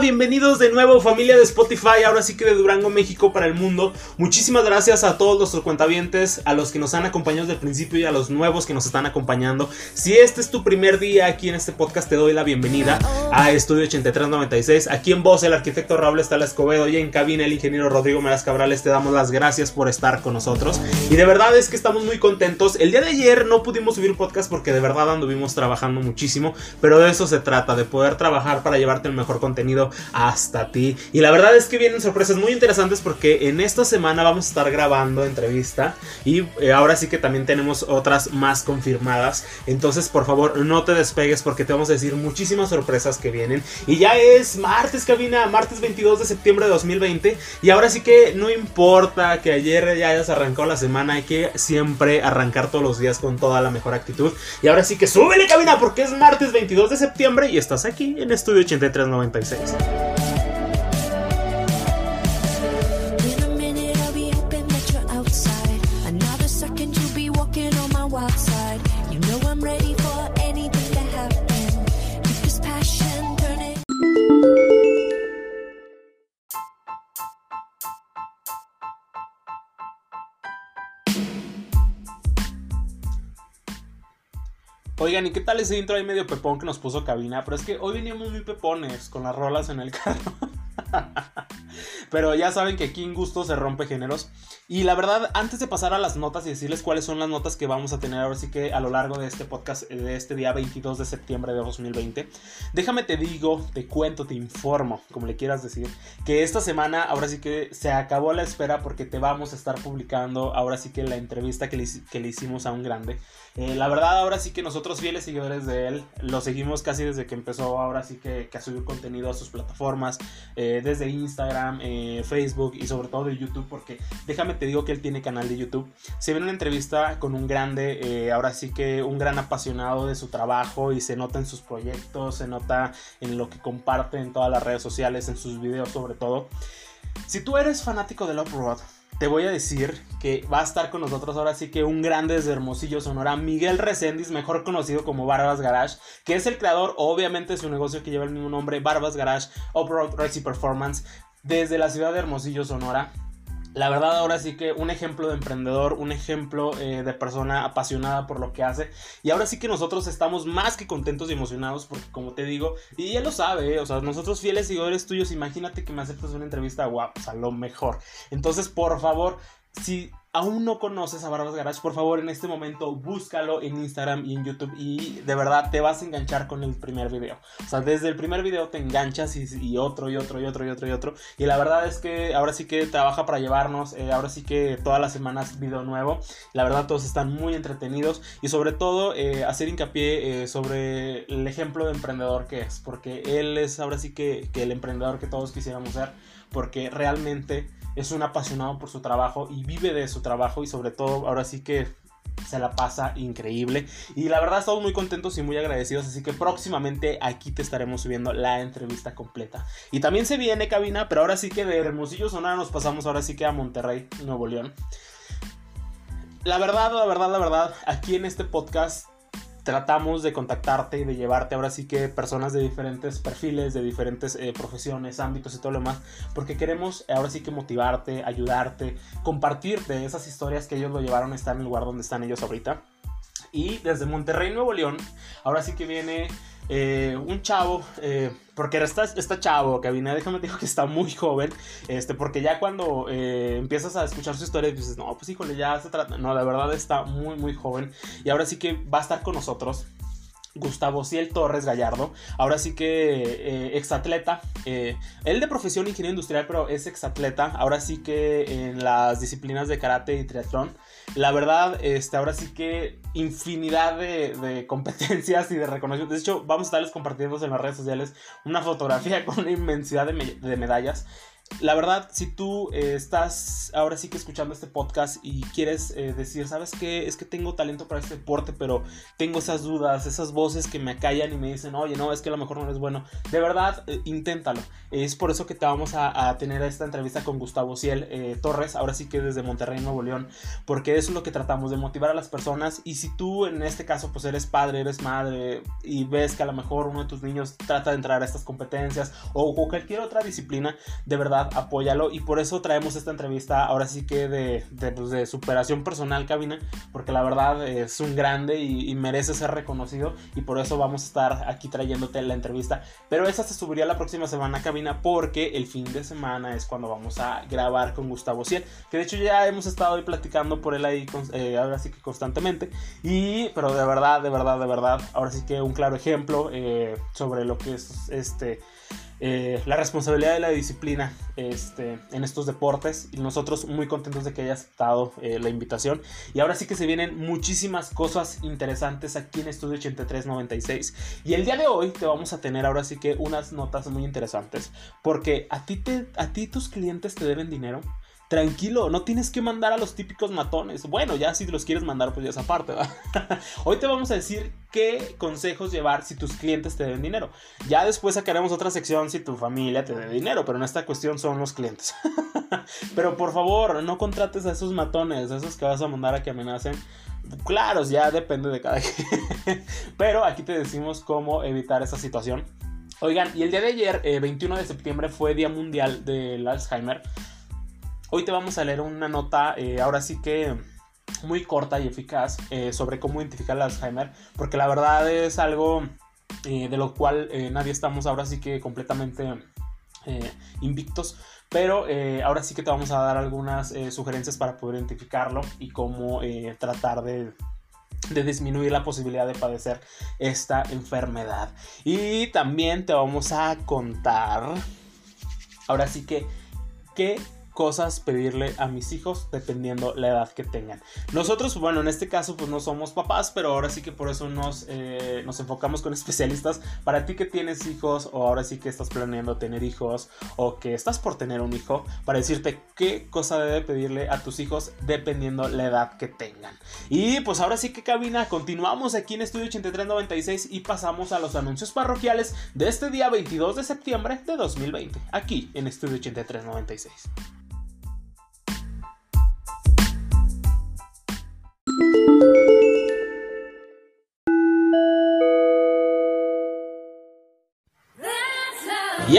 Bienvenidos de nuevo familia de Spotify, ahora sí que de Durango, México para el mundo. Muchísimas gracias a todos nuestros cuentavientes, a los que nos han acompañado desde el principio y a los nuevos que nos están acompañando. Si este es tu primer día aquí en este podcast, te doy la bienvenida a Estudio 8396. Aquí en voz el arquitecto Raúl Estala Escobedo y en cabina el ingeniero Rodrigo Meraz Cabrales. Te damos las gracias por estar con nosotros. Y de verdad es que estamos muy contentos. El día de ayer no pudimos subir podcast porque de verdad anduvimos trabajando muchísimo, pero de eso se trata, de poder trabajar para llevarte el mejor contenido hasta ti. Y la verdad es que vienen sorpresas muy interesantes porque en esta semana vamos a estar grabando entrevista y eh, ahora sí que también tenemos otras más confirmadas. Entonces, por favor, no te despegues porque te vamos a decir muchísimas sorpresas que vienen. Y ya es martes, cabina, martes 22 de septiembre de 2020. Y ahora sí que no importa que ayer ya hayas arrancado la semana, hay que siempre arrancar todos los días con toda la mejor actitud. Y ahora sí que súbele, cabina, porque es martes 22 de septiembre y estás aquí en Estudio 8396. outside. ¿Y qué tal ese intro ahí medio pepón que nos puso cabina? Pero es que hoy veníamos muy pepones con las rolas en el carro. Pero ya saben que aquí en gusto se rompe géneros. Y la verdad, antes de pasar a las notas y decirles cuáles son las notas que vamos a tener ahora sí que a lo largo de este podcast eh, de este día 22 de septiembre de 2020, déjame te digo, te cuento, te informo, como le quieras decir, que esta semana ahora sí que se acabó la espera porque te vamos a estar publicando ahora sí que la entrevista que le, que le hicimos a un grande. Eh, la verdad, ahora sí que nosotros fieles seguidores de él, lo seguimos casi desde que empezó ahora sí que, que a subir contenido a sus plataformas, eh, desde Instagram, eh, Facebook y sobre todo de YouTube, porque déjame te digo que él tiene canal de YouTube. Se ve una entrevista con un grande, eh, ahora sí que un gran apasionado de su trabajo y se nota en sus proyectos, se nota en lo que comparte en todas las redes sociales, en sus videos sobre todo. Si tú eres fanático del off-road, te voy a decir que va a estar con nosotros ahora sí que un grande desde Hermosillo, Sonora, Miguel Reséndiz, mejor conocido como Barbas Garage, que es el creador, obviamente, de su negocio que lleva el mismo nombre, Barbas Garage Off-Road Racing Performance, desde la ciudad de Hermosillo, Sonora. La verdad, ahora sí que un ejemplo de emprendedor, un ejemplo eh, de persona apasionada por lo que hace. Y ahora sí que nosotros estamos más que contentos y emocionados porque, como te digo, y él lo sabe, eh, o sea, nosotros fieles seguidores tuyos, imagínate que me aceptas una entrevista, guau, pues a lo mejor. Entonces, por favor, si aún no conoces a Barbas Garage, por favor, en este momento búscalo en Instagram y en YouTube y de verdad te vas a enganchar con el primer video. O sea, desde el primer video te enganchas y, otro y otro y otro y otro y otro. Y la verdad es que ahora sí que trabaja para llevarnos, eh, ahora sí que todas las semanas video nuevo. La verdad todos están muy entretenidos y sobre todo eh, hacer hincapié eh, sobre el ejemplo de emprendedor que es, porque él es ahora sí que el emprendedor que todos quisiéramos ser, porque realmente es un apasionado por su trabajo y vive de su trabajo y sobre todo ahora sí que se la pasa increíble. Y la verdad estamos muy contentos y muy agradecidos así que próximamente aquí te estaremos subiendo la entrevista completa. Y también se viene cabina pero ahora sí que de Hermosillo Sonora nos pasamos ahora sí que a Monterrey Nuevo León. La verdad la verdad la verdad aquí en este podcast tratamos de contactarte y de llevarte ahora sí que personas de diferentes perfiles, de diferentes eh, profesiones, ámbitos y todo lo demás, porque queremos ahora sí que motivarte, ayudarte, compartirte esas historias que ellos lo llevaron a estar en el lugar donde están ellos ahorita. Y desde Monterrey, Nuevo León, ahora sí que viene eh, un chavo, eh, porque está, chavo, Cabina, déjame te digo que está muy joven, este, porque ya cuando eh, empiezas a escuchar su historia dices, no, pues híjole, ya se trata, no, la verdad está muy, muy joven, y ahora sí que va a estar con nosotros. Gustavo Ciel Torres Gallardo, ahora sí que exatleta, él de profesión ingeniero industrial, pero es exatleta, ahora sí que en las disciplinas de karate y triatlón, la verdad, este, ahora sí que infinidad de, competencias y de reconocimientos. De hecho, vamos a estarles compartiendo en las redes sociales una fotografía con una inmensidad de, me- de medallas. La verdad, si tú eh, estás ahora sí que escuchando este podcast y quieres eh, decir, ¿sabes qué? Es que tengo talento para este deporte, pero tengo esas dudas, esas voces que me acallan y me dicen, oye, no, es que a lo mejor no eres bueno. De verdad, eh, inténtalo. Es por eso que te vamos a, tener esta entrevista con Gustavo Ciel Torres, ahora sí que desde Monterrey, Nuevo León, porque eso es lo que tratamos de motivar a las personas. Y si tú en este caso pues eres padre, eres madre y ves que a lo mejor uno de tus niños trata de entrar a estas competencias o, o cualquier otra disciplina, de verdad apóyalo. Y por eso traemos esta entrevista ahora sí que de, de, pues, superación personal, cabina, porque la verdad es un grande y, y merece ser reconocido. Y por eso vamos a estar aquí trayéndote la entrevista. Pero esa se subiría la próxima semana, cabina, porque el fin de semana es cuando vamos a grabar con Gustavo Ciel. Que de hecho ya hemos estado ahí platicando por él ahí, eh, ahora sí que constantemente. Y, pero de verdad, de verdad, de verdad, ahora sí que un claro ejemplo eh, sobre lo que es este eh, la responsabilidad de la disciplina este, en estos deportes y nosotros muy contentos de que haya aceptado eh, la invitación. Y ahora sí que se vienen muchísimas cosas interesantes aquí en Estudio 8396 y el día de hoy te vamos a tener ahora sí que unas notas muy interesantes porque a ti, te, a ti tus clientes te deben dinero tranquilo, no tienes que mandar a los típicos matones. Bueno, ya si los quieres mandar, pues ya esa parte, ¿va? Hoy te vamos a decir qué consejos llevar si tus clientes te deben dinero. Ya después sacaremos otra sección si tu familia te debe dinero, pero en esta cuestión son los clientes. pero por favor, no contrates a esos matones, esos que vas a mandar a que amenacen. Claro, ya depende de cada quien. pero aquí te decimos cómo evitar esa situación. Oigan, y el día de ayer, eh, 21 de septiembre, fue Día Mundial del Alzheimer. Hoy te vamos a leer una nota, eh, ahora sí que muy corta y eficaz, eh, sobre cómo identificar el Alzheimer, porque la verdad es algo eh, de lo cual nadie estamos ahora sí que completamente invictos, pero ahora sí que te vamos a dar algunas sugerencias para poder identificarlo y cómo tratar de de disminuir la posibilidad de padecer esta enfermedad. Y también te vamos a contar, ahora sí que, qué cosas pedirle a mis hijos dependiendo la edad que tengan. Nosotros, bueno, en este caso pues no somos papás, pero ahora sí que por eso nos, eh, nos enfocamos con especialistas. Para ti que tienes hijos o ahora sí que estás planeando tener hijos o que estás por tener un hijo, para decirte qué cosa debe pedirle a tus hijos dependiendo la edad que tengan. Y pues ahora sí que cabina, continuamos aquí en Estudio 8396 y pasamos a los anuncios parroquiales de este día 22 de septiembre de 2020, aquí en Estudio 8396. Y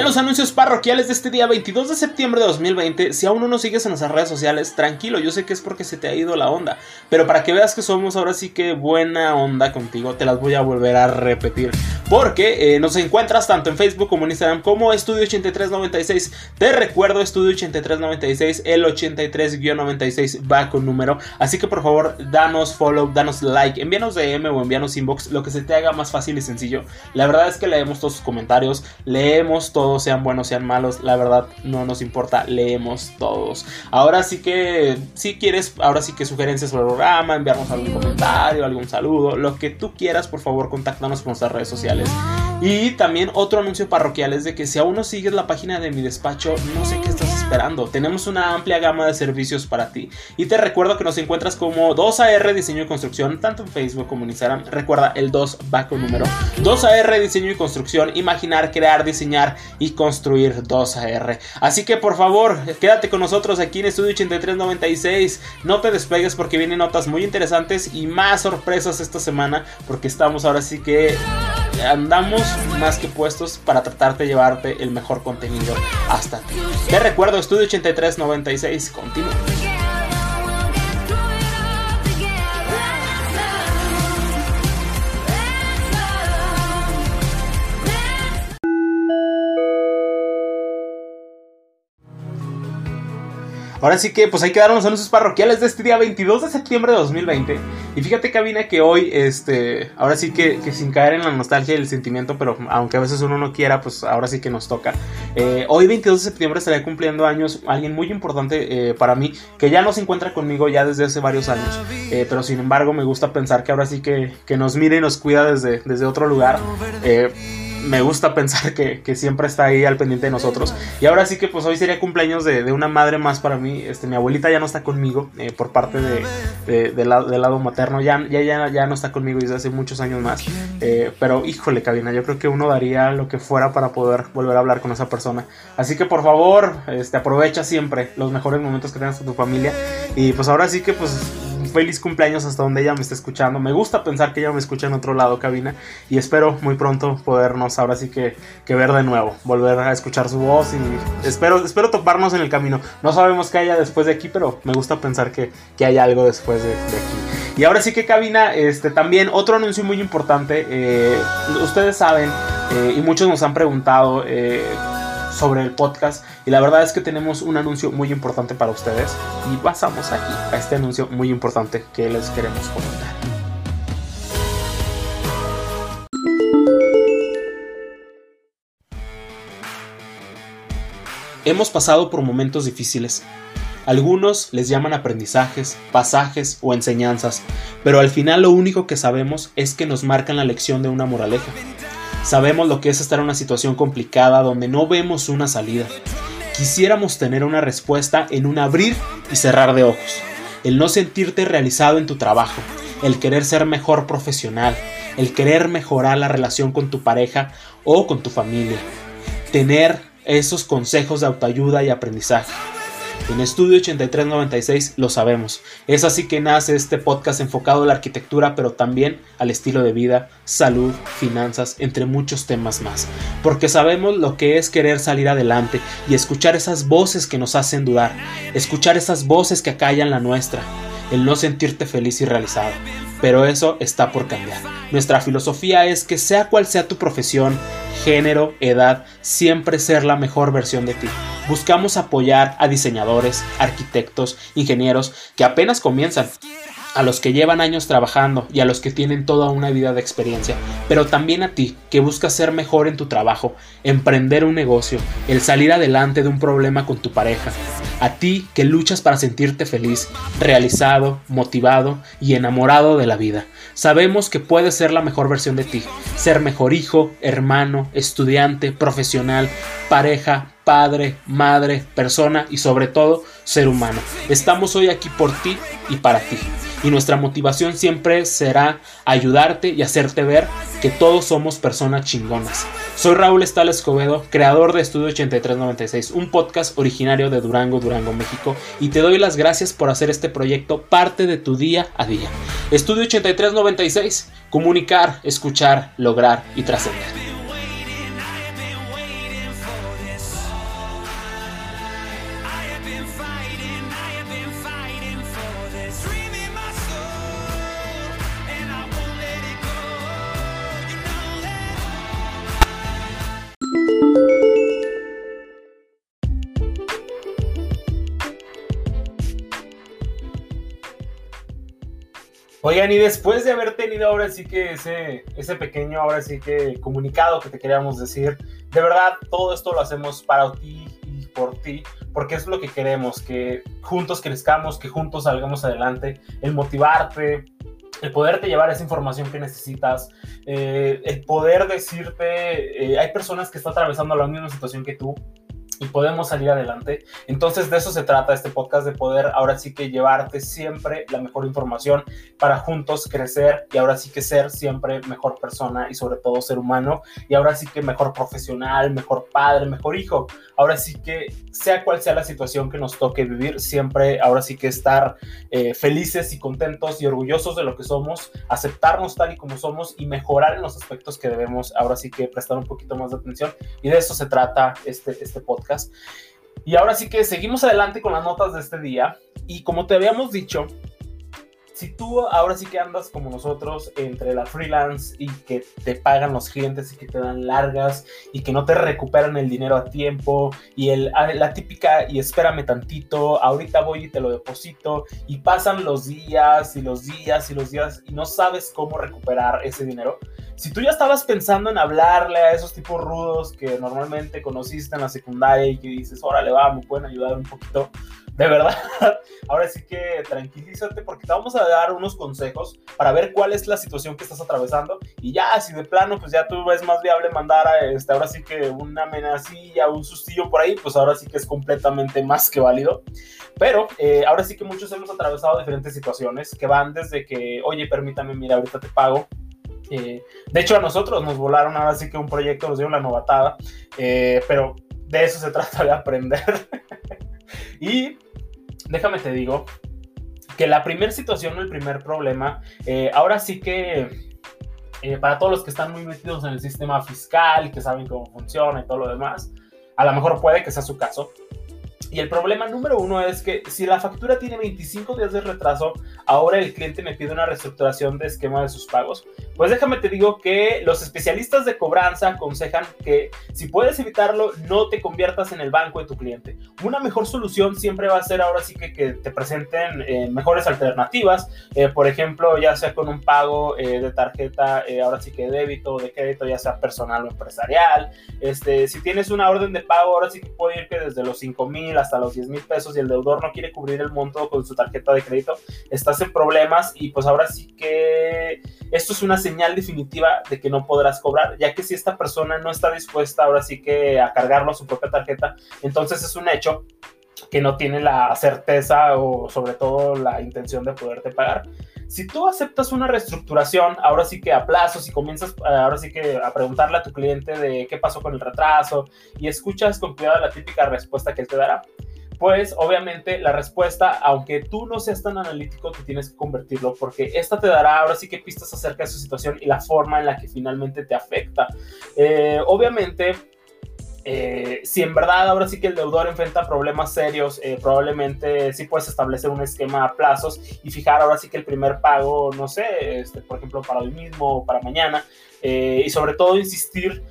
los anuncios parroquiales de este día 22 de septiembre de 2020, si aún no nos sigues en nuestras redes sociales, tranquilo, yo sé que es porque se te ha ido la onda, pero para que veas que somos ahora sí que buena onda contigo, te las voy a volver a repetir, porque eh, nos encuentras tanto en Facebook como en Instagram como Estudio 8396. Te recuerdo Estudio 8396, el 83-96 va con número, así que por favor, danos follow, danos like, envíanos DM o envíanos inbox, lo que se te haga más fácil y sencillo. La verdad es que leemos todos sus comentarios, leemos todos, sean buenos, sean malos, la verdad no nos importa, leemos todos. Ahora sí que, si quieres, ahora sí que sugerencias sobre el programa, enviarnos algún comentario, algún saludo, lo que tú quieras, por favor, contáctanos con nuestras redes sociales. Y también otro anuncio parroquial es de que si aún no sigues la página de mi despacho, no sé qué estás esperando. Tenemos una amplia gama de servicios para ti. Y te recuerdo que nos encuentras como 2AR Diseño y Construcción, tanto en Facebook como en Instagram. Recuerda, el 2 va con número. 2AR Diseño y Construcción, imaginar, crear, diseñar y construir 2AR. Así que por favor, quédate con nosotros aquí en Estudio 8396. No te despegues porque vienen notas muy interesantes y más sorpresas esta semana porque estamos ahora sí que andamos más que puestos para tratarte de llevarte el mejor contenido hasta ti. Te recuerdo, Estudio 8396, continúa. Ahora sí que pues ahí quedaron los anuncios parroquiales de este día 22 de septiembre de 2020. Y fíjate cabina que hoy, este, ahora sí que, que sin caer en la nostalgia y el sentimiento, pero aunque a veces uno no quiera, pues ahora sí que nos toca. Eh, hoy 22 de septiembre estaré cumpliendo años alguien muy importante eh, para mí, que ya no se encuentra conmigo ya desde hace varios años. Eh, pero sin embargo me gusta pensar que ahora sí que, que nos mira y nos cuida desde, desde otro lugar. Me gusta pensar que, que, siempre está ahí al pendiente de nosotros. Y ahora sí que pues hoy sería cumpleaños de, de una madre más para mí. Este, mi abuelita ya no está conmigo eh, por parte de, de, de la, del lado materno. Ya, ya, ya, ya, no está conmigo desde hace muchos años más. Eh, pero híjole, cabina, yo creo que uno daría lo que fuera para poder volver a hablar con esa persona. Así que por favor, este, aprovecha siempre los mejores momentos que tengas con tu familia. Y pues ahora sí que pues feliz cumpleaños hasta donde ella me esté escuchando. Me gusta pensar que ella me escucha en otro lado, cabina. Y espero muy pronto podernos ahora sí que, que ver de nuevo, volver a escuchar su voz y espero, espero toparnos en el camino. No sabemos qué haya después de aquí, pero me gusta pensar que, que hay algo después de, de, aquí. Y ahora sí que cabina, este también otro anuncio muy importante. Eh, ustedes saben, eh, y muchos nos han preguntado. Eh, sobre el podcast y la verdad es que tenemos un anuncio muy importante para ustedes y pasamos aquí a este anuncio muy importante que les queremos comentar. Hemos pasado por momentos difíciles. Algunos les llaman aprendizajes, pasajes o enseñanzas, pero al final lo único que sabemos es que nos marcan la lección de una moraleja. Sabemos lo que es estar en una situación complicada donde no vemos una salida. Quisiéramos tener una respuesta en un abrir y cerrar de ojos. El no sentirte realizado en tu trabajo, el querer ser mejor profesional, el querer mejorar la relación con tu pareja o con tu familia. Tener esos consejos de autoayuda y aprendizaje. En Estudio 8396 lo sabemos. Es así que nace este podcast enfocado a la arquitectura, pero también al estilo de vida, salud, finanzas, entre muchos temas más. Porque sabemos lo que es querer salir adelante y escuchar esas voces que nos hacen dudar, escuchar esas voces que acallan la nuestra, el no sentirte feliz y realizado. Pero eso está por cambiar. Nuestra filosofía es que sea cual sea tu profesión, género, edad, siempre ser la mejor versión de ti. Buscamos apoyar a diseñadores, arquitectos, ingenieros que apenas comienzan, a los que llevan años trabajando y a los que tienen toda una vida de experiencia, pero también a ti que buscas ser mejor en tu trabajo, emprender un negocio, el salir adelante de un problema con tu pareja, a ti que luchas para sentirte feliz, realizado, motivado y enamorado de la vida. Sabemos que puedes ser la mejor versión de ti, ser mejor hijo, hermano, estudiante, profesional, pareja, padre, madre, persona y sobre todo ser humano. Estamos hoy aquí por ti y para ti. Y nuestra motivación siempre será ayudarte y hacerte ver que todos somos personas chingonas. Soy Raúl Estal Escobedo, creador de Estudio 8396, un podcast originario de Durango, Durango, México, y te doy las gracias por hacer este proyecto parte de tu día a día. Estudio 8396, comunicar, escuchar, lograr y trascender. Oigan, y después de haber tenido ahora sí que ese, ese pequeño, ahora sí que comunicado que te queríamos decir, de verdad, todo esto lo hacemos para ti y por ti, porque es lo que queremos, que juntos crezcamos, que juntos salgamos adelante, el motivarte, el poderte llevar esa información que necesitas, eh, el poder decirte, eh, hay personas que están atravesando la misma situación que tú, y podemos salir adelante. Entonces de eso se trata este podcast, de poder ahora sí que llevarte siempre la mejor información para juntos crecer y ahora sí que ser siempre mejor persona y sobre todo ser humano y ahora sí que mejor profesional, mejor padre, mejor hijo. Ahora sí que sea cual sea la situación que nos toque vivir, siempre ahora sí que estar eh, felices y contentos y orgullosos de lo que somos, aceptarnos tal y como somos y mejorar en los aspectos que debemos ahora sí que prestar un poquito más de atención y de eso se trata este, este podcast. Y ahora sí que seguimos adelante con las notas de este día. Y como te habíamos dicho, si tú ahora sí que andas como nosotros entre la freelance y que te pagan los clientes y que te dan largas y que no te recuperan el dinero a tiempo y el, la típica y espérame tantito, ahorita voy y te lo deposito y pasan los días y los días y los días y no sabes cómo recuperar ese dinero, si tú ya estabas pensando en hablarle a esos tipos rudos que normalmente conociste en la secundaria y que dices, órale, va, me pueden ayudar un poquito, de verdad, ahora sí que tranquilízate porque te vamos a dar unos consejos para ver cuál es la situación que estás atravesando y ya, si de plano, pues ya tú ves más viable mandar a este, ahora sí que una amenacilla, un sustillo por ahí, pues ahora sí que es completamente más que válido. Pero eh, ahora sí que muchos hemos atravesado diferentes situaciones que van desde que, oye, permítame, mira, ahorita te pago, eh, de hecho, a nosotros nos volaron ahora sí que un proyecto, nos dio una novatada, eh, pero de eso se trata de aprender. y déjame te digo que la primera situación el primer problema, eh, ahora sí que para todos los que están muy metidos en el sistema fiscal, que saben cómo funciona y todo lo demás, a lo mejor puede que sea su caso. Y el problema número uno es que si la factura tiene 25 días de retraso, ahora el cliente me pide una reestructuración de esquema de sus pagos. Pues déjame te digo que los especialistas de cobranza aconsejan que si puedes evitarlo, no te conviertas en el banco de tu cliente. Una mejor solución siempre va a ser ahora sí que, que te presenten eh, mejores alternativas. Eh, por ejemplo, ya sea con un pago eh, de tarjeta, ahora sí que débito o de crédito, ya sea personal o empresarial. Este, si tienes una orden de pago, ahora sí que puede ir que desde los 5 mil hasta los 10 mil pesos y el deudor no quiere cubrir el monto con su tarjeta de crédito, estás en problemas y pues ahora sí que esto es una señal definitiva de que no podrás cobrar, ya que si esta persona no está dispuesta ahora sí que a cargarlo a su propia tarjeta, entonces es un hecho que no tiene la certeza o sobre todo la intención de poderte pagar. Si tú aceptas una reestructuración, ahora sí que a y comienzas ahora sí que a preguntarle a tu cliente de qué pasó con el retraso y escuchas con cuidado la típica respuesta que él te dará, pues obviamente la respuesta, aunque tú no seas tan analítico, tú tienes que convertirlo porque esta te dará ahora sí que pistas acerca de su situación y la forma en la que finalmente te afecta. Eh, obviamente, eh, si en verdad ahora sí que el deudor enfrenta problemas serios, eh, probablemente sí puedes establecer un esquema a plazos y fijar ahora sí que el primer pago, no sé, este, por ejemplo, para hoy mismo o para mañana, y sobre todo insistir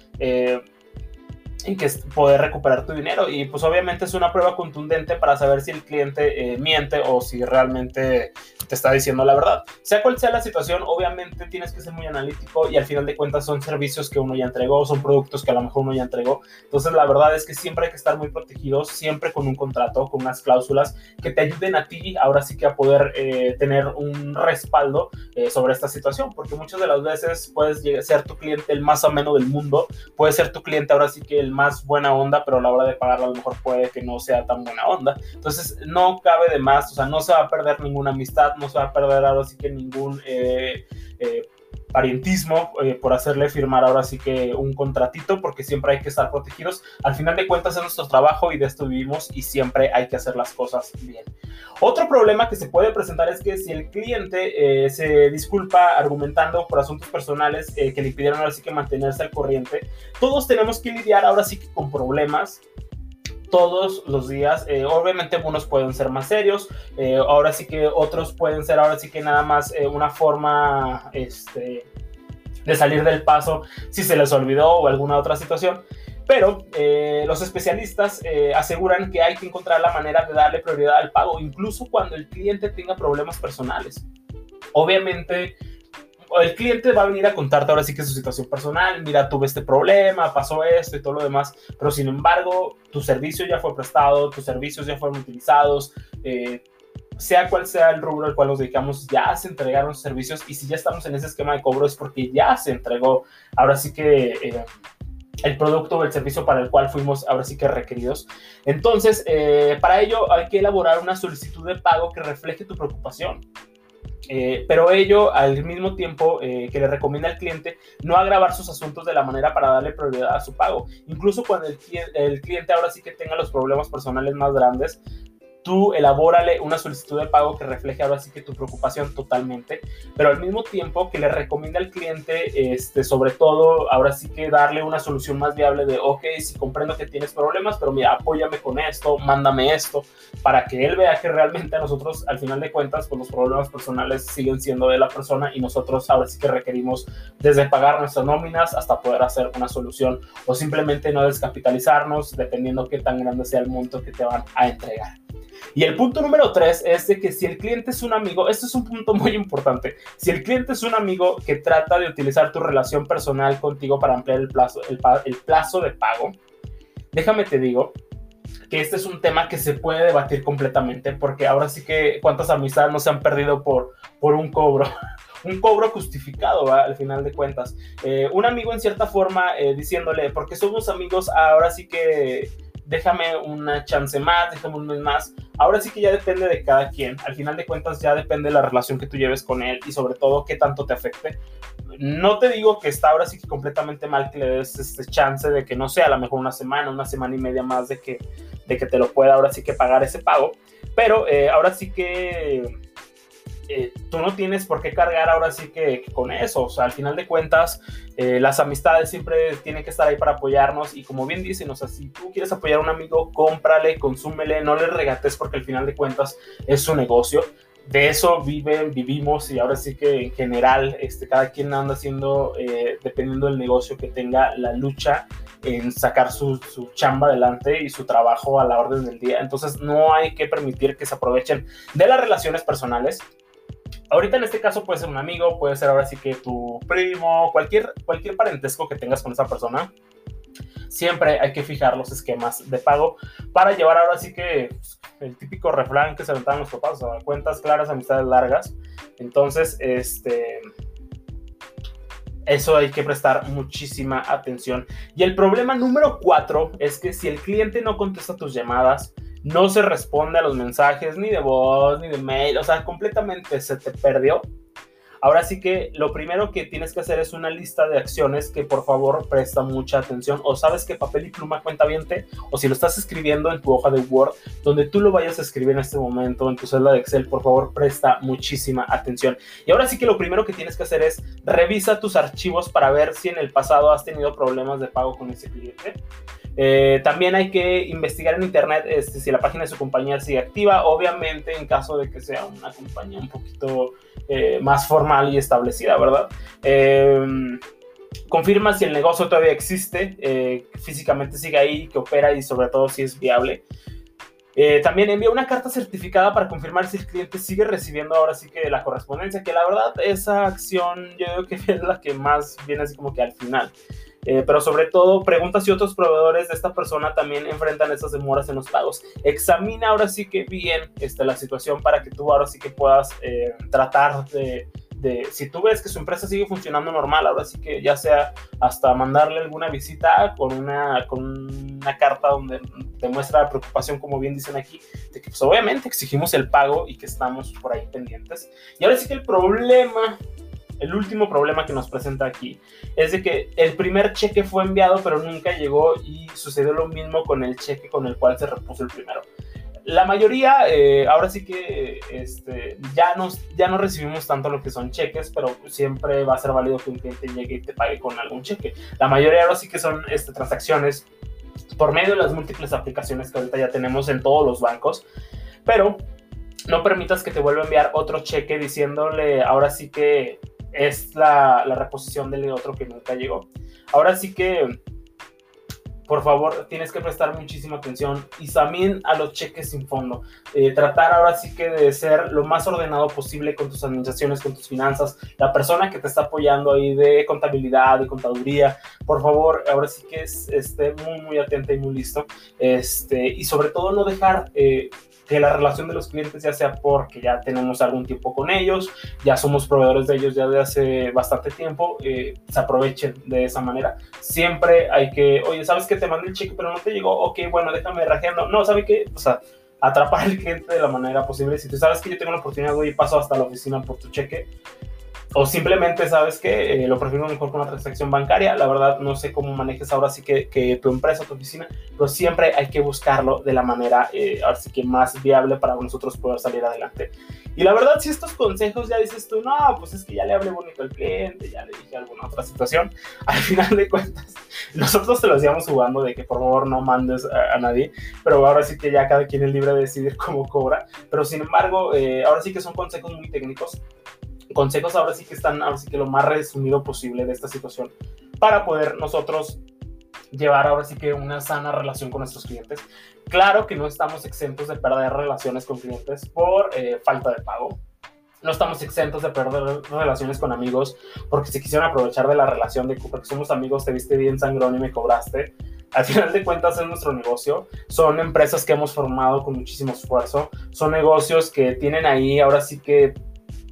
en que poder recuperar tu dinero. Y pues obviamente es una prueba contundente para saber si el cliente eh, miente o si realmente te está diciendo la verdad. Sea cual sea la situación, obviamente tienes que ser muy analítico y al final de cuentas son servicios que uno ya entregó, son productos que a lo mejor uno ya entregó. Entonces la verdad es que siempre hay que estar muy protegidos, siempre con un contrato, con unas cláusulas que te ayuden a ti ahora sí que a poder eh, tener un respaldo eh, sobre esta situación, porque muchas de las veces puedes ser tu cliente el más ameno del mundo, puede ser tu cliente ahora sí que el más buena onda, pero a la hora de pagarlo a lo mejor puede que no sea tan buena onda. Entonces no cabe de más, o sea, no se va a perder ninguna amistad, no se va a perder ahora sí que ningún... Eh, eh, parientismo eh, por hacerle firmar ahora sí que un contratito porque siempre hay que estar protegidos. Al final de cuentas es nuestro trabajo y de esto vivimos y siempre hay que hacer las cosas bien. Otro problema que se puede presentar es que si el cliente eh, se disculpa argumentando por asuntos personales eh, que le pidieron ahora sí que mantenerse al corriente, todos tenemos que lidiar ahora sí que con problemas todos los días. Eh, obviamente unos pueden ser más serios, eh, ahora sí que otros pueden ser ahora sí que nada más eh, una forma este, de salir del paso si se les olvidó o alguna otra situación. Pero los especialistas aseguran que hay que encontrar la manera de darle prioridad al pago, incluso cuando el cliente tenga problemas personales. Obviamente, el cliente va a venir a contarte ahora sí que su situación personal, mira, tuve este problema, pasó esto y todo lo demás, pero sin embargo, tu servicio ya fue prestado, tus servicios ya fueron utilizados, eh, sea cual sea el rubro al cual nos dedicamos, ya se entregaron servicios y si ya estamos en ese esquema de cobro es porque ya se entregó, ahora sí que... Eh, el producto o el servicio para el cual fuimos ahora sí que requeridos. Entonces, eh, para ello hay que elaborar una solicitud de pago que refleje tu preocupación. Eh, pero ello al mismo tiempo eh, que le recomienda al cliente no agravar sus asuntos de la manera para darle prioridad a su pago. Incluso cuando el, el cliente ahora sí que tenga los problemas personales más grandes, tú elabórale una solicitud de pago que refleje ahora sí que tu preocupación totalmente, pero al mismo tiempo que le recomienda al cliente, este, sobre todo, ahora sí que darle una solución más viable de, ok, si comprendo que tienes problemas, pero mira, apóyame con esto, mándame esto, para que él vea que realmente a nosotros, al final de cuentas, pues los problemas personales siguen siendo de la persona y nosotros ahora sí que requerimos desde pagar nuestras nóminas hasta poder hacer una solución o simplemente no descapitalizarnos dependiendo qué tan grande sea el monto que te van a entregar. Y el punto número tres es de que si el cliente es un amigo, esto es un punto muy importante, si el cliente es un amigo que trata de utilizar tu relación personal contigo para ampliar el plazo, el, el plazo de pago, déjame te digo que este es un tema que se puede debatir completamente, porque ahora sí que cuántas amistades no se han perdido por, por un cobro. un cobro justificado al final de cuentas. Eh, un amigo en cierta forma eh, diciéndole, porque somos amigos, ahora sí que déjame una chance más, déjame un mes más. Ahora sí que ya depende de cada quien. Al final de cuentas ya depende de la relación que tú lleves con él y sobre todo qué tanto te afecte. No te digo que está ahora sí que completamente mal que le des este chance de que no sea a lo mejor una semana, una semana y media más de que, de que te lo pueda ahora sí que pagar ese pago. Pero eh, ahora sí que eh, tú no tienes por qué cargar ahora sí que, con eso. O sea, al final de cuentas, eh, las amistades siempre tienen que estar ahí para apoyarnos. Y como bien dicen, o sea, si tú quieres apoyar a un amigo, cómprale, consúmele, no le regates porque al final de cuentas es su negocio. De eso viven, vivimos y ahora sí que en general este, cada quien anda haciendo, eh, dependiendo del negocio que tenga, la lucha en sacar su, su, chamba adelante y su trabajo a la orden del día. Entonces no hay que permitir que se aprovechen de las relaciones personales Ahorita en este caso puede ser un amigo, puede ser ahora sí que tu primo, cualquier, cualquier parentesco que tengas con esa persona. Siempre hay que fijar los esquemas de pago para llevar ahora sí que pues, el típico refrán que se aventaban los papás, o sea, cuentas claras, amistades largas. Entonces, este, eso hay que prestar muchísima atención. Y el problema número cuatro es que si el cliente no contesta tus llamadas, no se responde a los mensajes ni de voz ni de mail, o sea, completamente se te perdió. Ahora sí que lo primero que tienes que hacer es una lista de acciones que por favor presta mucha atención o sabes que papel y pluma cuenta bien o si lo estás escribiendo en tu hoja de Word donde tú lo vayas a escribir en este momento en tu celda de Excel, por favor presta muchísima atención. Y ahora sí que lo primero que tienes que hacer es revisa tus archivos para ver si en el pasado has tenido problemas de pago con ese cliente. Eh, también hay que investigar en internet este, si la página de su compañía sigue activa. Obviamente, en caso de que sea una compañía un poquito eh, más formal y establecida, ¿verdad? Eh, confirma si el negocio todavía existe, físicamente sigue ahí, que opera y sobre todo si es viable. también envía una carta certificada para confirmar si el cliente sigue recibiendo ahora sí que la correspondencia, que la verdad esa acción yo creo que es la que más viene así como que al final. Eh, pero sobre todo, pregunta si otros proveedores de esta persona también enfrentan esas demoras en los pagos. Examina ahora sí que bien este, la situación para que tú ahora sí que puedas eh, tratar de, de, si tú ves que su empresa sigue funcionando normal, ahora sí que ya sea hasta mandarle alguna visita con una, con una carta donde demuestra la preocupación, como bien dicen aquí, de que pues obviamente exigimos el pago y que estamos por ahí pendientes. Y ahora sí que el problema el último problema que nos presenta aquí es de que el primer cheque fue enviado pero nunca llegó y sucedió lo mismo con el cheque con el cual se repuso el primero. La mayoría, eh, ahora sí que este, ya, nos, ya no recibimos tanto lo que son cheques, pero siempre va a ser válido que un cliente llegue y te pague con algún cheque. La mayoría ahora sí que son este, transacciones por medio de las múltiples aplicaciones que ahorita ya tenemos en todos los bancos, pero no permitas que te vuelva a enviar otro cheque diciéndole ahora sí que es la, reposición del otro que nunca llegó. Ahora sí que, por favor, tienes que prestar muchísima atención y también a los cheques sin fondo. Eh, tratar ahora sí que de ser lo más ordenado posible con tus administraciones, con tus finanzas. La persona que te está apoyando ahí de contabilidad, de contaduría, por favor, ahora sí que esté muy, muy atenta y muy listo. Este, y sobre todo no dejar... Eh, que la relación de los clientes ya sea porque ya tenemos algún tiempo con ellos, ya somos proveedores de ellos ya de hace bastante tiempo, eh, se aprovechen de esa manera. Siempre hay que, oye, ¿sabes que te mandé el cheque pero no te llegó? Ok, bueno, déjame rajeando. No, ¿sabe qué? O sea, atrapar al cliente de la manera posible. Si tú sabes que yo tengo la oportunidad, voy y paso hasta la oficina por tu cheque, o simplemente sabes que eh, lo prefiero mejor con una transacción bancaria. La verdad, no sé cómo manejes ahora sí que, que tu empresa, tu oficina, pero siempre hay que buscarlo de la manera, eh, ahora sí que más viable para nosotros poder salir adelante. Y la verdad, si estos consejos ya dices tú, no, pues es que ya le hablé bonito al cliente, ya le dije alguna otra situación, al final de cuentas, nosotros te lo hacíamos jugando de que por favor no mandes a, nadie, pero ahora sí que ya cada quien es libre de decidir cómo cobra. Pero sin embargo, eh, ahora sí que son consejos muy técnicos consejos ahora sí que están, ahora sí que lo más resumido posible de esta situación para poder nosotros llevar ahora sí que una sana relación con nuestros clientes. Claro que no estamos exentos de perder relaciones con clientes por eh, falta de pago. No estamos exentos de perder relaciones con amigos porque se quisieron aprovechar de la relación de porque somos amigos, te viste bien sangrón y me cobraste. Al final de cuentas es nuestro negocio. Son empresas que hemos formado con muchísimo esfuerzo. Son negocios que tienen ahí ahora sí que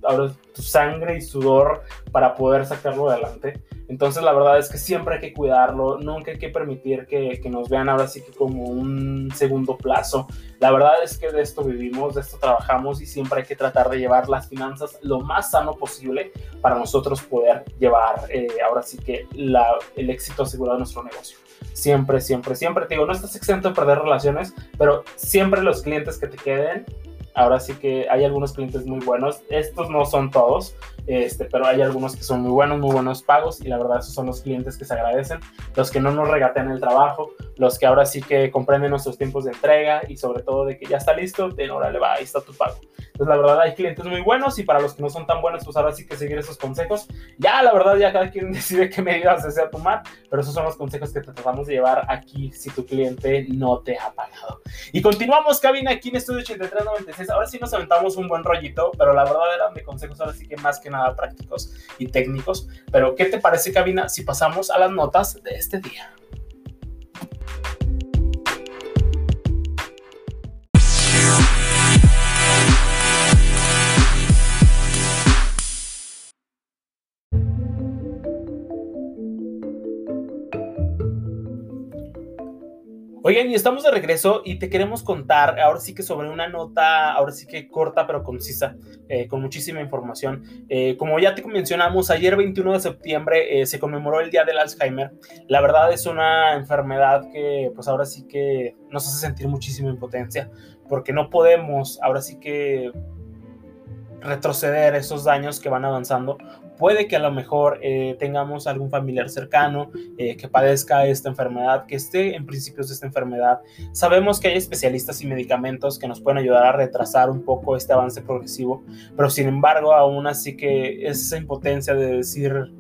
ahora tu sangre y sudor para poder sacarlo adelante. Entonces la verdad es que siempre hay que cuidarlo, nunca hay que permitir que, que, nos vean ahora sí que como un segundo plazo. La verdad es que de esto vivimos, de esto trabajamos y siempre hay que tratar de llevar las finanzas lo más sano posible para nosotros poder llevar eh, ahora sí que la, el éxito asegurado de nuestro negocio. Siempre, siempre, siempre. Te digo, no estás exento de perder relaciones, pero siempre los clientes que te queden Ahora sí que hay algunos clientes muy buenos. Estos no son todos, este, pero hay algunos que son muy buenos, muy buenos pagos y la verdad esos son los clientes que se agradecen, los que no nos regatean el trabajo, los que ahora sí que comprenden nuestros tiempos de entrega y sobre todo de que ya está listo, de ahora le va, ahí está tu pago. Entonces la verdad hay clientes muy buenos y para los que no son tan buenos, pues ahora sí que seguir esos consejos. Ya la verdad ya cada quien decide qué medidas desea tomar, pero esos son los consejos que te tratamos de llevar aquí si tu cliente no te ha pagado. Y continuamos cabina aquí en Estudio 8396 ahora sí nos aventamos un buen rollito, pero la verdad eran de consejos ahora sí que más que nada prácticos y técnicos. Pero, ¿qué te parece, Cabina, si pasamos a las notas de este día? Oigan, y estamos de regreso y te queremos contar, ahora sí que sobre una nota, ahora sí que corta pero concisa, eh, con muchísima información. Eh, como ya te mencionamos, ayer 21 de septiembre eh, se conmemoró el Día del Alzheimer. La verdad es una enfermedad que pues ahora sí que nos hace sentir muchísima impotencia, porque no podemos ahora sí que retroceder esos daños que van avanzando puede que a lo mejor eh, tengamos algún familiar cercano eh, que padezca esta enfermedad, que esté en principios de esta enfermedad. Sabemos que hay especialistas y medicamentos que nos pueden ayudar a retrasar un poco este avance progresivo, pero sin embargo aún así que es esa impotencia de decir,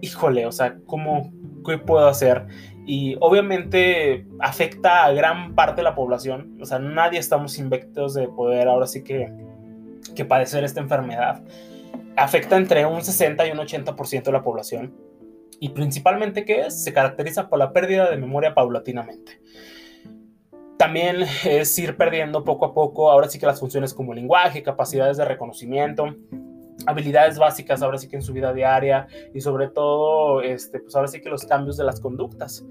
híjole, o sea, ¿cómo, qué puedo hacer? Y obviamente afecta a gran parte de la población, o sea, nadie estamos invictos de poder ahora sí que, que padecer esta enfermedad afecta entre un 60 y un 80% de la población. Y principalmente, ¿qué? Se caracteriza por la pérdida de memoria paulatinamente. También es ir perdiendo poco a poco, ahora sí que las funciones como lenguaje, capacidades de reconocimiento, habilidades básicas ahora sí que en su vida diaria y sobre todo, este, pues ahora sí que los cambios de las conductas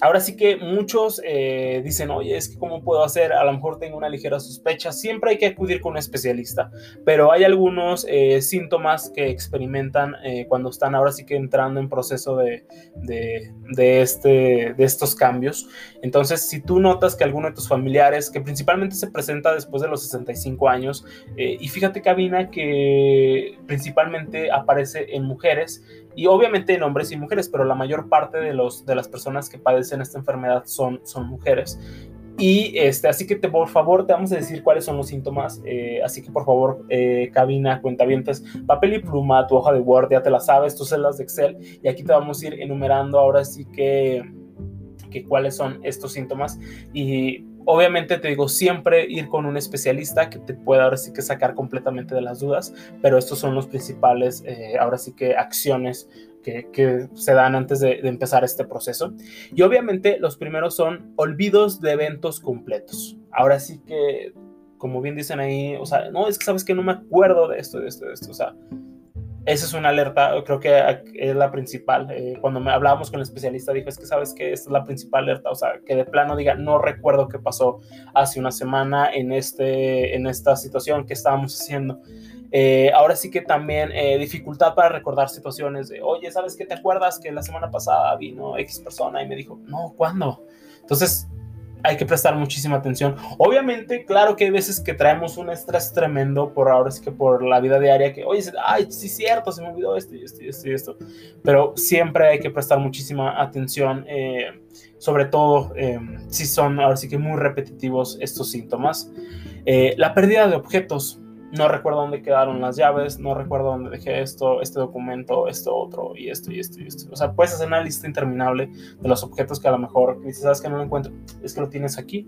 ahora sí que muchos eh, dicen, oye, es que cómo puedo hacer, a lo mejor tengo una ligera sospecha, siempre hay que acudir con un especialista, pero hay algunos eh, síntomas que experimentan eh, cuando están ahora sí que entrando en proceso de, de, este, de estos cambios. Entonces, si tú notas que alguno de tus familiares, que principalmente se presenta después de los 65 años, y fíjate, Cabina, que principalmente aparece en mujeres, y obviamente en hombres y mujeres, pero la mayor parte de, los, de las personas que padecen esta enfermedad son, son mujeres. Y este, así que te, por favor te vamos a decir cuáles son los síntomas. Eh, así que por favor, eh, cabina, cuentavientes, papel y pluma, tu hoja de Word, ya te la sabes, tus celdas de Excel. Y aquí te vamos a ir enumerando ahora sí que, que cuáles son estos síntomas. Y Obviamente te digo, siempre ir con un especialista que te pueda ahora sí que sacar completamente de las dudas, pero estos son los principales, eh, ahora sí que acciones que, se dan antes de, empezar este proceso. Y obviamente los primeros son olvidos de eventos completos. Ahora sí que, como bien dicen ahí, o sea, no, es que sabes que no me acuerdo de esto, de esto, de esto, o sea, esa es una alerta, creo que es la principal. Eh, cuando me hablábamos con el especialista, dijo, es que sabes que esta es la principal alerta, o sea, que de plano diga, no recuerdo qué pasó hace una semana en, este, en esta situación que estábamos haciendo. Eh, ahora sí que también eh, dificultad para recordar situaciones de, oye, ¿sabes qué te acuerdas que la semana pasada vino X persona y me dijo, no, ¿cuándo? Entonces, hay que prestar muchísima atención. Obviamente, claro que hay veces que traemos un estrés tremendo por ahora sí que por la vida diaria, que, oye, ay, sí es cierto, se me olvidó esto y esto y esto esto. Pero siempre hay que prestar muchísima atención, eh, sobre todo eh, si son ahora sí que muy repetitivos estos síntomas. Eh, la pérdida de objetos. No recuerdo dónde quedaron las llaves, no recuerdo dónde dejé esto, este documento, esto otro, y esto, y esto, y esto. O sea, puedes hacer una lista interminable de los objetos que a lo mejor dices, sabes que no lo encuentro, es que lo tienes aquí.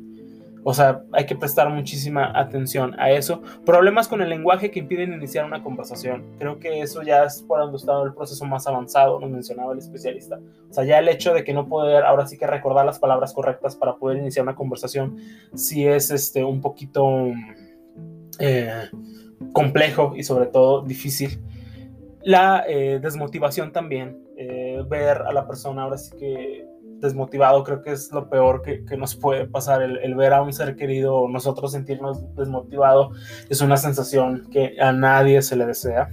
O sea, hay que prestar muchísima atención a eso. Problemas con el lenguaje que impiden iniciar una conversación. Creo que eso ya es por donde está el proceso más avanzado, lo mencionaba el especialista. O sea, ya el hecho de que no poder ahora sí que recordar las palabras correctas para poder iniciar una conversación, sí es este, un poquito eh, complejo y sobre todo difícil. La eh, desmotivación también, eh, ver a la persona ahora sí que desmotivado creo que es lo peor que, nos puede pasar. El, el, ver a un ser querido o nosotros sentirnos desmotivado es una sensación que a nadie se le desea.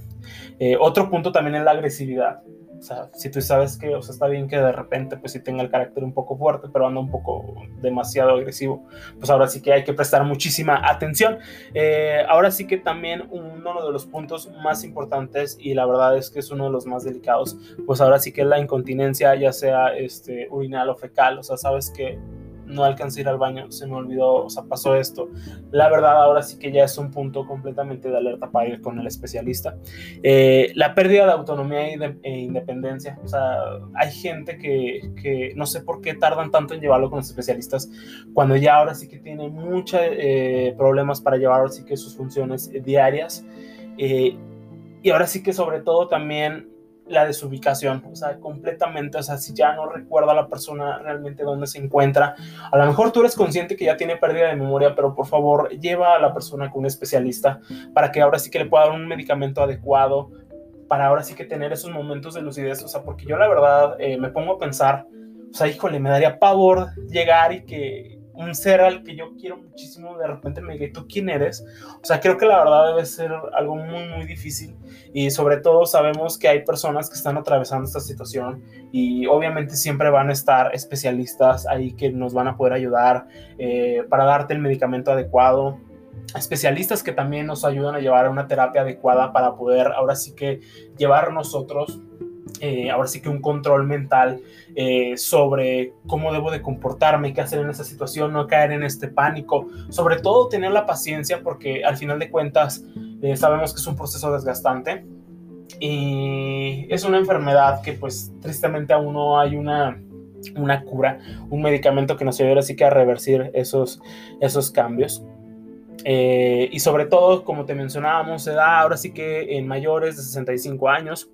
Eh, otro punto también es la agresividad. O sea, si tú sabes que, o sea, está bien que de repente, pues sí tenga el carácter un poco fuerte, pero anda un poco demasiado agresivo, pues ahora sí que hay que prestar muchísima atención. Eh, ahora sí que también uno de los puntos más importantes, y la verdad es que es uno de los más delicados, pues ahora sí que es la incontinencia, ya sea este, urinal o fecal, o sea, sabes que no alcancé a ir al baño, se me olvidó, o sea, pasó esto. La verdad, ahora sí que ya es un punto completamente de alerta para ir con el especialista. Eh, la pérdida de autonomía y de, e independencia, o sea, hay gente que, que, no sé por qué tardan tanto en llevarlo con los especialistas, cuando ya ahora sí que tiene muchos eh, problemas para llevar ahora sí que sus funciones diarias. Eh, y ahora sí que sobre todo también la desubicación, o sea, completamente, o sea, si ya no recuerda a la persona realmente dónde se encuentra, a lo mejor tú eres consciente que ya tiene pérdida de memoria, pero por favor lleva a la persona con un especialista para que ahora sí que le pueda dar un medicamento adecuado, para ahora sí que tener esos momentos de lucidez, o sea, porque yo la verdad eh, me pongo a pensar, o sea, híjole, me daría pavor llegar y que un ser al que yo quiero muchísimo de repente me diga, ¿tú quién eres? O sea, creo que la verdad debe ser algo muy, muy difícil y sobre todo sabemos que hay personas que están atravesando esta situación y obviamente siempre van a estar especialistas ahí que nos van a poder ayudar eh, para darte el medicamento adecuado, especialistas que también nos ayudan a llevar a una terapia adecuada para poder ahora sí que llevar nosotros eh, ahora sí que un control mental eh, sobre cómo debo de comportarme, qué hacer en esa situación, no caer en este pánico, sobre todo tener la paciencia porque al final de cuentas eh, sabemos que es un proceso desgastante y es una enfermedad que pues tristemente aún no hay una, una cura, un medicamento que nos ayude así que a reversir esos, esos cambios. Eh, y sobre todo, como te mencionábamos, se da ahora sí que en mayores de 65 años,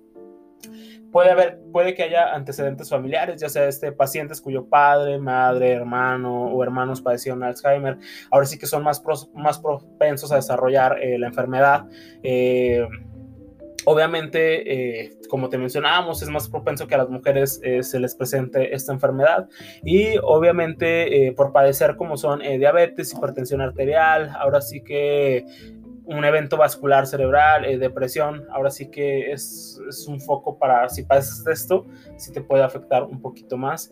puede haber, puede que haya antecedentes familiares, ya sea este pacientes cuyo padre, madre, hermano o hermanos padecieron Alzheimer, ahora sí que son más, más propensos a desarrollar eh, la enfermedad. Eh, obviamente, eh, como te mencionábamos, es más propenso que a las mujeres eh, se les presente esta enfermedad y obviamente por padecer como son diabetes, hipertensión arterial, ahora sí que un evento vascular cerebral, eh, depresión, ahora sí que es, es, un foco para si padeces esto, si te puede afectar un poquito más.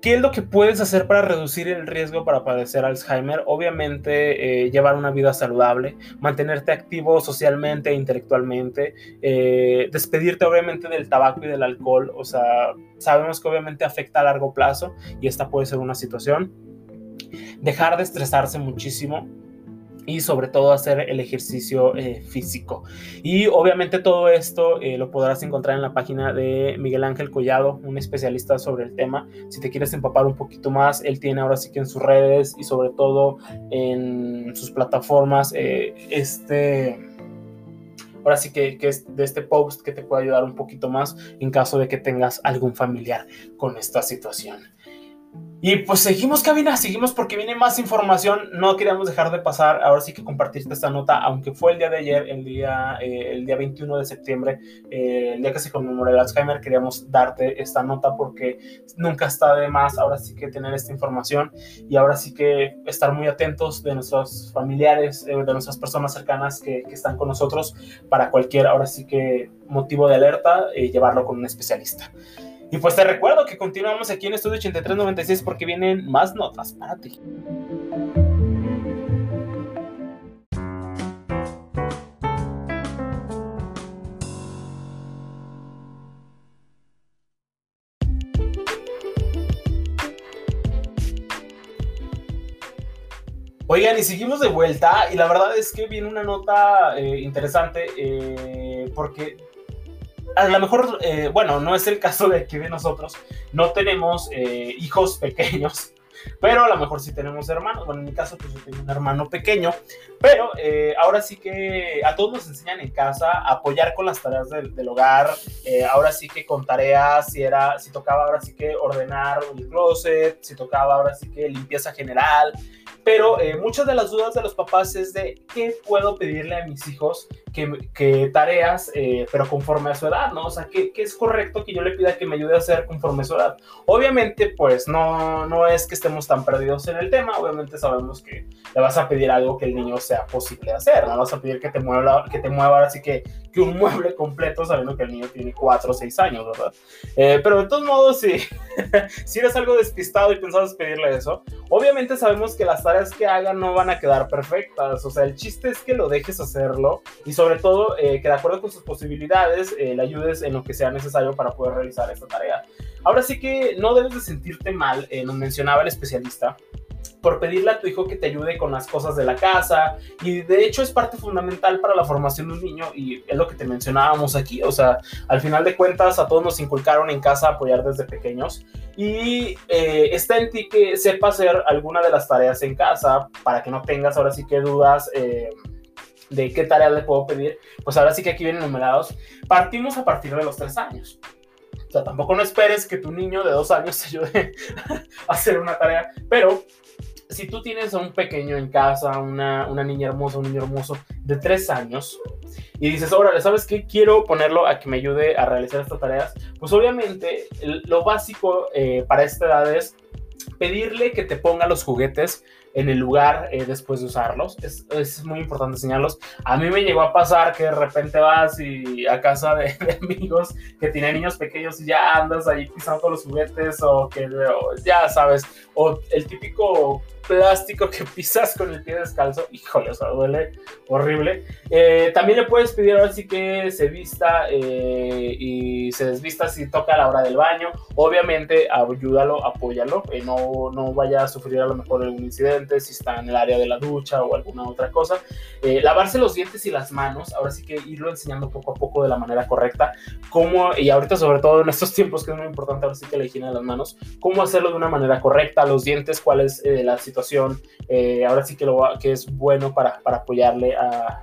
¿Qué es lo que puedes hacer para reducir el riesgo para padecer Alzheimer? Obviamente, eh, llevar una vida saludable, mantenerte activo socialmente e intelectualmente, eh, despedirte obviamente del tabaco y del alcohol, o sea, sabemos que obviamente afecta a largo plazo y esta puede ser una situación. Dejar de estresarse muchísimo, y sobre todo hacer el ejercicio eh, físico. Y obviamente todo esto eh, lo podrás encontrar en la página de Miguel Ángel Collado, un especialista sobre el tema. Si te quieres empapar un poquito más, él tiene ahora sí que en sus redes y sobre todo en sus plataformas eh, este... Ahora sí que, es de este post que te puede ayudar un poquito más en caso de que tengas algún familiar con esta situación. Y pues seguimos, cabina, seguimos porque viene más información. No queríamos dejar de pasar, ahora sí que compartirte esta nota, aunque fue el día de ayer, el día, eh, el día 21 de septiembre, eh, el día que se conmemora el Alzheimer, queríamos darte esta nota porque nunca está de más, ahora sí que tener esta información y ahora sí que estar muy atentos de nuestros familiares, eh, de nuestras personas cercanas que, que, están con nosotros para cualquier, ahora sí que motivo de alerta, llevarlo con un especialista. Y pues te recuerdo que continuamos aquí en Estudio 8396 porque vienen más notas para ti. Oigan, y seguimos de vuelta, y la verdad es que viene una nota eh, interesante, eh, porque a lo mejor, eh, bueno, no es el caso de aquí de nosotros, no tenemos eh, hijos pequeños, pero a lo mejor sí tenemos hermanos. Bueno, en mi caso, pues yo tengo un hermano pequeño, pero eh, ahora sí que a todos nos enseñan en casa a apoyar con las tareas del, del hogar. eh, ahora sí que con tareas, si era, si tocaba ahora sí que ordenar el closet, si tocaba ahora sí que limpieza general. Pero eh, muchas de las dudas de los papás es de qué puedo pedirle a mis hijos que, tareas, eh, pero conforme a su edad, ¿no? O sea, ¿qué, ¿qué, es correcto que yo le pida que me ayude a hacer conforme a su edad? Obviamente, pues no, no es que estemos tan perdidos en el tema, obviamente sabemos que le vas a pedir algo que el niño sea posible hacer, no vas a pedir que te mueva, que te mueva así que, que un mueble completo sabiendo que el niño tiene 4 o 6 años, ¿verdad? Eh, pero de todos modos, si, si eres algo despistado y pensabas pedirle eso, obviamente sabemos que las tareas que hagan no van a quedar perfectas, o sea, el chiste es que lo dejes hacerlo y sobre todo eh, que de acuerdo con sus posibilidades eh, le ayudes en lo que sea necesario para poder realizar esta tarea. Ahora sí que no debes de sentirte mal, eh, nos mencionaba el especialista, por pedirle a tu hijo que te ayude con las cosas de la casa y de hecho es parte fundamental para la formación de un niño y es lo que te mencionábamos aquí, o sea, al final de cuentas a todos nos inculcaron en casa apoyar desde pequeños y eh, está en ti que sepa hacer alguna de las tareas en casa para que no tengas ahora sí que dudas. Eh, de qué tarea le puedo pedir, pues ahora sí que aquí vienen numerados. Partimos a partir de los tres años. O sea, tampoco no esperes que tu niño de dos años te ayude a hacer una tarea, pero si tú tienes a un pequeño en casa, una, una niña hermosa, un niño hermoso de tres años, y dices, órale, ¿sabes qué? Quiero ponerlo a que me ayude a realizar estas tareas. Pues obviamente lo básico eh, para esta edad es pedirle que te ponga los juguetes en el lugar eh, después de usarlos. Es, es, muy importante enseñarlos. A mí me llegó a pasar que de repente vas y a casa de, amigos que tienen niños pequeños y ya andas ahí pisando los juguetes o que ya sabes, o el típico plástico que pisas con el pie descalzo, híjole, o sea, duele horrible. Eh, también le puedes pedir ahora sí que se vista eh, y se desvista si toca a la hora del baño. Obviamente, ayúdalo, apóyalo, eh, no, vaya a sufrir a lo mejor algún incidente si está en el área de la ducha o alguna otra cosa. Eh, lavarse los dientes y las manos, ahora sí que irlo enseñando poco a poco de la manera correcta. Cómo, y ahorita sobre todo en estos tiempos que es muy importante ahora sí que la higiene de las manos, cómo hacerlo de una manera correcta, los dientes, cuál es la situación eh, ahora sí que, lo, que es bueno para, para apoyarle a,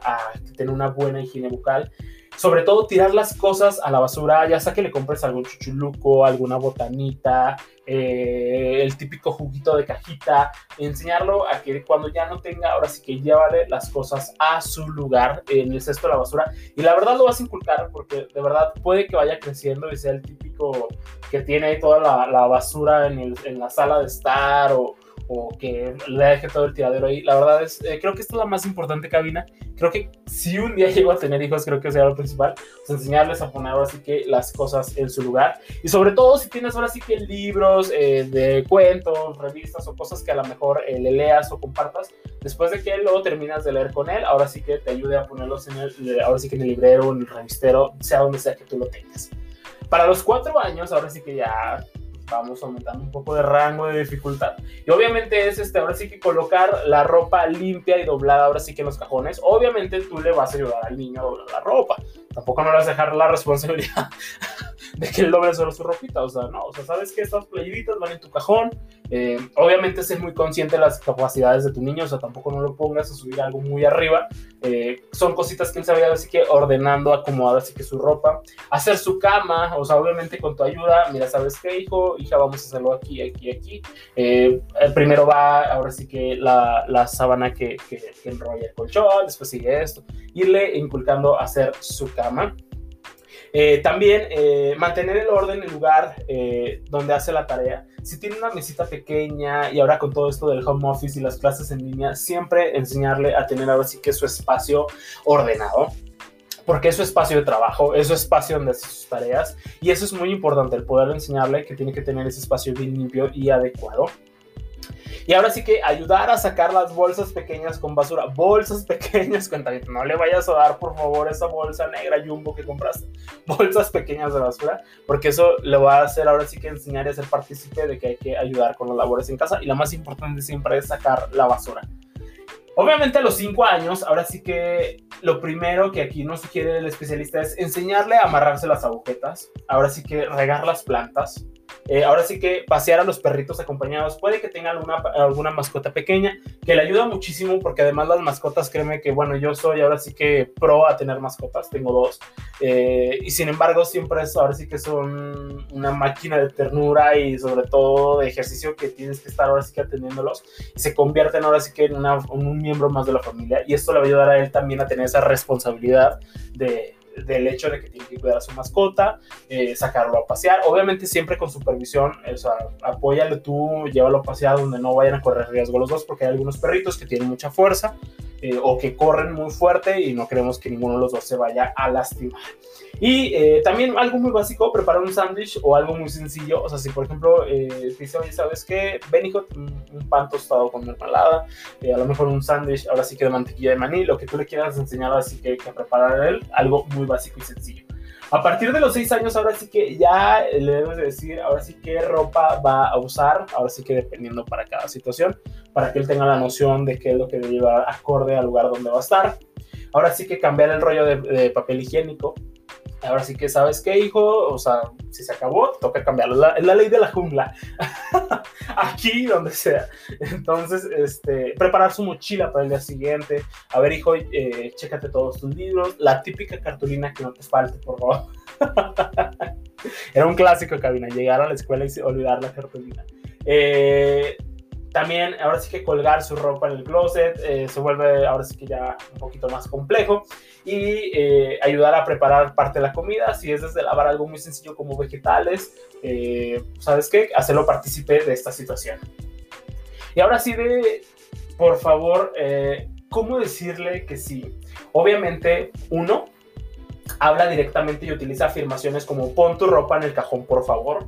tener una buena higiene bucal. Sobre todo tirar las cosas a la basura, ya sea que le compres algún chuchuluco, alguna botanita, eh, el típico juguito de cajita, enseñarlo a que cuando ya no tenga, ahora sí que llévale las cosas a su lugar en el cesto de la basura. Y la verdad lo vas a inculcar porque de verdad puede que vaya creciendo y sea el típico que tiene toda la, la basura en, el, en la sala de estar o, o que le deje todo el tiradero ahí. La verdad es, eh, creo que esto es la más importante cabina. Creo que si un día llego a tener hijos, creo que sería lo principal. Pues enseñarles a poner ahora sí que las cosas en su lugar. Y sobre todo si tienes ahora sí que libros eh, de cuentos, revistas o cosas que a lo mejor eh, le leas o compartas. Después de que luego terminas de leer con él, ahora sí que te ayude a ponerlos en el, ahora sí que en el librero, en el revistero, sea donde sea que tú lo tengas. Para los cuatro años, ahora sí que ya vamos aumentando un poco de rango de dificultad. Y obviamente es este, ahora sí que colocar la ropa limpia y doblada ahora sí que en los cajones. Obviamente tú le vas a ayudar al niño a doblar la ropa. Tampoco no le vas a dejar la responsabilidad de que él doble solo su ropita. O sea, no, o sea, sabes que estas playitas van en tu cajón. Eh, obviamente sé muy consciente de las capacidades de tu niño, o sea, tampoco no lo pongas a subir algo muy arriba. Eh, son cositas que él sabía así que ordenando, acomodar así que su ropa, hacer su cama, o sea, obviamente con tu ayuda, mira, ¿sabes qué, hijo? Hija, vamos a hacerlo aquí, aquí, aquí. Eh, primero va, ahora sí que la, la sábana que, que, que, enrolla el colchón, después sigue esto, irle inculcando hacer su cama. Eh, también eh, mantener el orden en el lugar eh, donde hace la tarea. Si tiene una mesita pequeña y ahora con todo esto del home office y las clases en línea, siempre enseñarle a tener ahora sí que su espacio ordenado porque es su espacio de trabajo, es su espacio donde hace sus tareas y eso es muy importante, el poder enseñarle que tiene que tener ese espacio bien limpio y adecuado. Y ahora sí que ayudar a sacar las bolsas pequeñas con basura. Bolsas pequeñas, cuenta no le vayas a dar por favor esa bolsa negra jumbo que compraste. Bolsas pequeñas de basura, porque eso le va a hacer ahora sí que enseñar y hacer partícipe de que hay que ayudar con las labores en casa. Y la más importante siempre es sacar la basura. Obviamente a los 5 años, ahora sí que lo primero que aquí nos sugiere el especialista es enseñarle a amarrarse las agujetas, ahora sí que regar las plantas, eh, ahora sí que pasear a los perritos acompañados. Puede que tenga alguna, alguna mascota pequeña que le ayuda muchísimo porque además las mascotas, créeme que, bueno, yo soy ahora sí que pro a tener mascotas, tengo dos. Eh, y sin embargo, siempre es, ahora sí que son una máquina de ternura y sobre todo de ejercicio que tienes que estar ahora sí que atendiéndolos y se convierten ahora sí que en, una, en un miembro más de la familia. Y esto le va a ayudar a él también a tener esa responsabilidad de del hecho de que tiene que cuidar a su mascota, eh, sacarlo a pasear, obviamente siempre con supervisión, o sea, apóyale tú, llévalo a pasear donde no vayan a correr riesgo los dos, porque hay algunos perritos que tienen mucha fuerza eh, o que corren muy fuerte y no queremos que ninguno de los dos se vaya a lastimar. Y eh, también algo muy básico, preparar un sándwich o algo muy sencillo. O sea, si por ejemplo eh, dice, oye, ¿sabes qué? Ven, un pan tostado con mermelada, eh, a lo mejor un sándwich, ahora sí que de mantequilla de maní, lo que tú le quieras enseñar, así que, que preparar él, algo muy básico y sencillo. A partir de los seis años, ahora sí que ya le debes decir, ahora sí qué ropa va a usar, ahora sí que dependiendo para cada situación, para que él tenga la noción de qué es lo que debe llevar acorde al lugar donde va a estar. Ahora sí que cambiar el rollo de, de papel higiénico, Ahora sí que sabes qué, hijo, o sea, si se acabó, toca cambiarlo. Es la, ley de la jungla. Aquí, donde sea. Entonces, este, preparar su mochila para el día siguiente. A ver, hijo, eh, chécate todos tus libros. La típica cartulina que no te falte, por favor. Era un clásico, cabina. Llegar a la escuela y olvidar la cartulina. Eh, también ahora sí que colgar su ropa en el closet eh, se vuelve ahora sí que ya un poquito más complejo y eh, ayudar a preparar parte de la comida, si es desde lavar algo muy sencillo como vegetales, eh, ¿sabes qué? Hacerlo partícipe de esta situación. Y ahora sí de, por favor, ¿cómo decirle que sí? Obviamente, uno, habla directamente y utiliza afirmaciones como pon tu ropa en el cajón, por favor.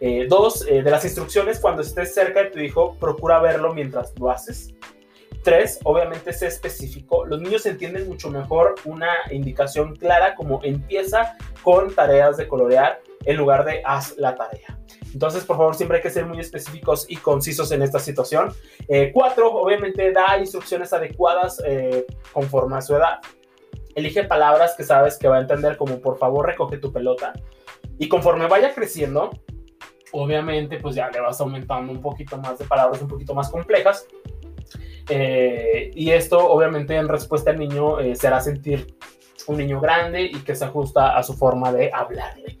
Eh, dos, eh, de las instrucciones, cuando estés cerca de tu hijo, procura verlo mientras lo haces. Tres, obviamente sé específico. Los niños entienden mucho mejor una indicación clara como empieza con tareas de colorear en lugar de haz la tarea. Entonces, por favor, siempre hay que ser muy específicos y concisos en esta situación. Eh, cuatro, obviamente da instrucciones adecuadas conforme a su edad. Elige palabras que sabes que va a entender como por favor recoge tu pelota. Y conforme vaya creciendo, obviamente pues ya le vas aumentando un poquito más de palabras un poquito más complejas. Eh, y esto obviamente en respuesta al niño eh, sentir un niño grande y que se ajusta a su forma de hablarle.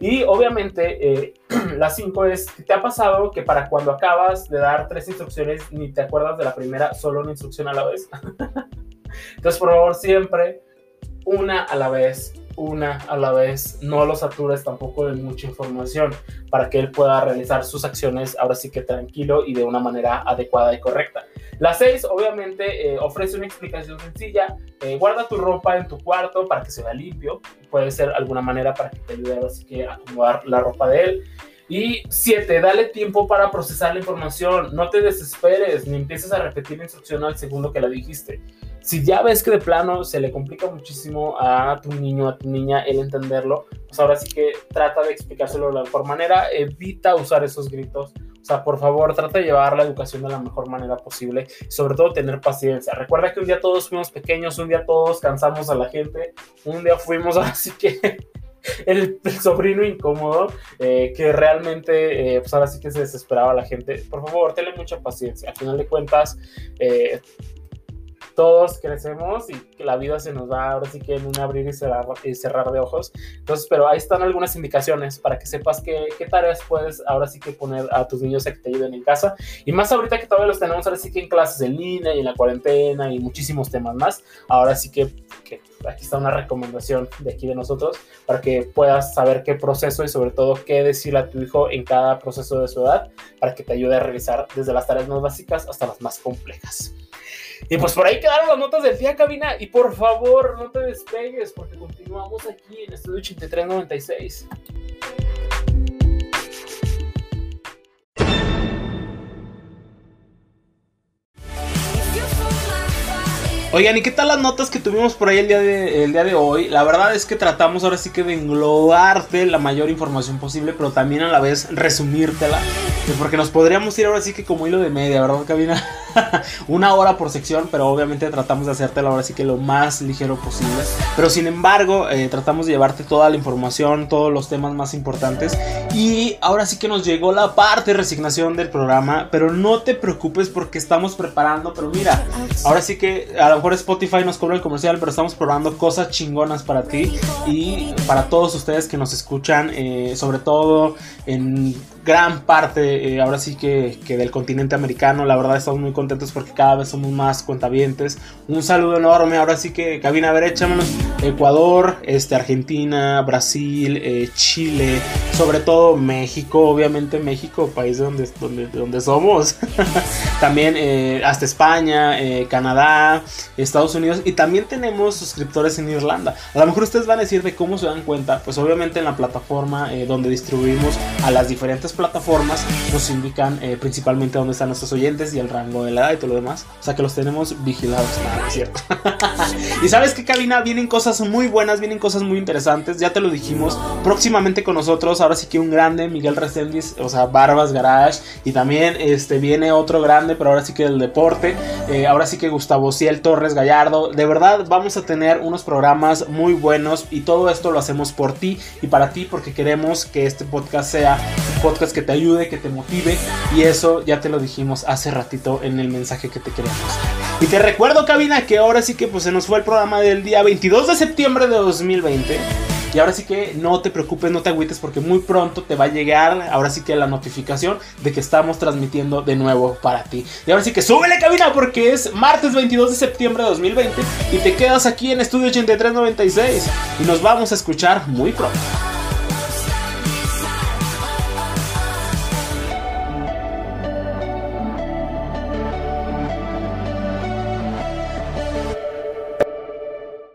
Y obviamente eh, la 5 es, ¿te ha pasado que para cuando acabas de dar tres instrucciones ni te acuerdas de la primera, solo una instrucción a la vez? Entonces por favor siempre una a la vez, una a la vez, no lo satures tampoco de mucha información para que él pueda realizar sus acciones ahora sí que tranquilo y de una manera adecuada y correcta. La 6 obviamente eh, ofrece una explicación sencilla, eh, guarda tu ropa en tu cuarto para que se vea limpio, puede ser alguna manera para que te ayude ahora que a acomodar la ropa de él. Y siete, dale tiempo para procesar la información. No te desesperes ni empieces a repetir la instrucción al segundo que la dijiste. Si ya ves que de plano se le complica muchísimo a tu niño, a tu niña, el entenderlo, pues ahora sí que trata de explicárselo de la mejor manera. Evita usar esos gritos. O sea, por favor, trata de llevar la educación de la mejor manera posible. sobre todo tener paciencia. Recuerda que un día todos fuimos pequeños, un día todos cansamos a la gente, un día fuimos así que el, sobrino incómodo eh, que realmente, eh, pues ahora sí que se desesperaba la gente. Por favor, tenle mucha paciencia. Al final de cuentas, eh, todos crecemos y que la vida se nos va ahora sí que en un abrir y cerrar, y cerrar de ojos. Entonces, pero ahí están algunas indicaciones para que sepas qué, qué tareas puedes ahora sí que poner a tus niños a que te ayuden en casa. Y más ahorita que todavía los tenemos ahora sí que en clases en línea y en la cuarentena y muchísimos temas más. Ahora sí que, que aquí está una recomendación de aquí de nosotros para que puedas saber qué proceso y sobre todo qué decirle a tu hijo en cada proceso de su edad para que te ayude a realizar desde las tareas más básicas hasta las más complejas. Y pues por ahí quedaron las notas del día, cabina. Y por favor, no te despegues porque continuamos aquí en Estudio 8396. Oigan, ¿y qué tal las notas que tuvimos por ahí el día, de, el día de hoy? La verdad es que tratamos ahora sí que de englobarte la mayor información posible, pero también a la vez resumírtela. Porque nos podríamos ir ahora sí que como hilo de media, ¿verdad, cabina? una hora por sección, pero obviamente tratamos de hacértelo ahora sí que lo más ligero posible. Pero sin embargo, eh, tratamos de llevarte toda la información, todos los temas más importantes. Y ahora sí que nos llegó la parte de resignación del programa, pero no te preocupes porque estamos preparando, pero mira, ahora sí que a lo mejor Spotify nos cobra el comercial, pero estamos probando cosas chingonas para ti y para todos ustedes que nos escuchan, eh, sobre todo en gran parte, eh, ahora sí que, que, del continente americano. La verdad estamos muy contentos porque cada vez somos más cuentavientes. Un saludo enorme, ahora sí que cabina, a ver, échamelos. Ecuador, este, Argentina, Brasil, eh, Chile, sobre todo México, obviamente México, país donde, donde, donde somos. también eh, hasta España, Canadá, Estados Unidos y también tenemos suscriptores en Irlanda. A lo mejor ustedes van a decir de cómo se dan cuenta, pues obviamente en la plataforma donde distribuimos a las diferentes plataformas nos indican eh, principalmente dónde están nuestros oyentes y el rango de la edad y todo lo demás. O sea que los tenemos vigilados, nada, cierto. y sabes que cabina, vienen cosas muy buenas, vienen cosas muy interesantes, ya te lo dijimos, próximamente con nosotros, ahora sí que un grande, Miguel Reséndiz, o sea, Barbas Garage, y también este viene otro grande, pero ahora sí que del deporte, eh, ahora sí que Gustavo Ciel Torres Gallardo, de verdad vamos a tener unos programas muy buenos y todo esto lo hacemos por ti y para ti porque queremos que este podcast sea un podcast que te ayude, que te motive y eso ya te lo dijimos hace ratito en el mensaje que te queremos. Y te recuerdo, cabina, que ahora sí que pues se nos fue el programa del día 22 de septiembre de 2020. Y ahora sí que no te preocupes, no te agüites porque muy pronto te va a llegar, ahora sí que la notificación de que estamos transmitiendo de nuevo para ti. Y ahora sí que súbele cabina porque es martes 22 de septiembre de 2020 y te quedas aquí en Estudio 8396 y nos vamos a escuchar muy pronto.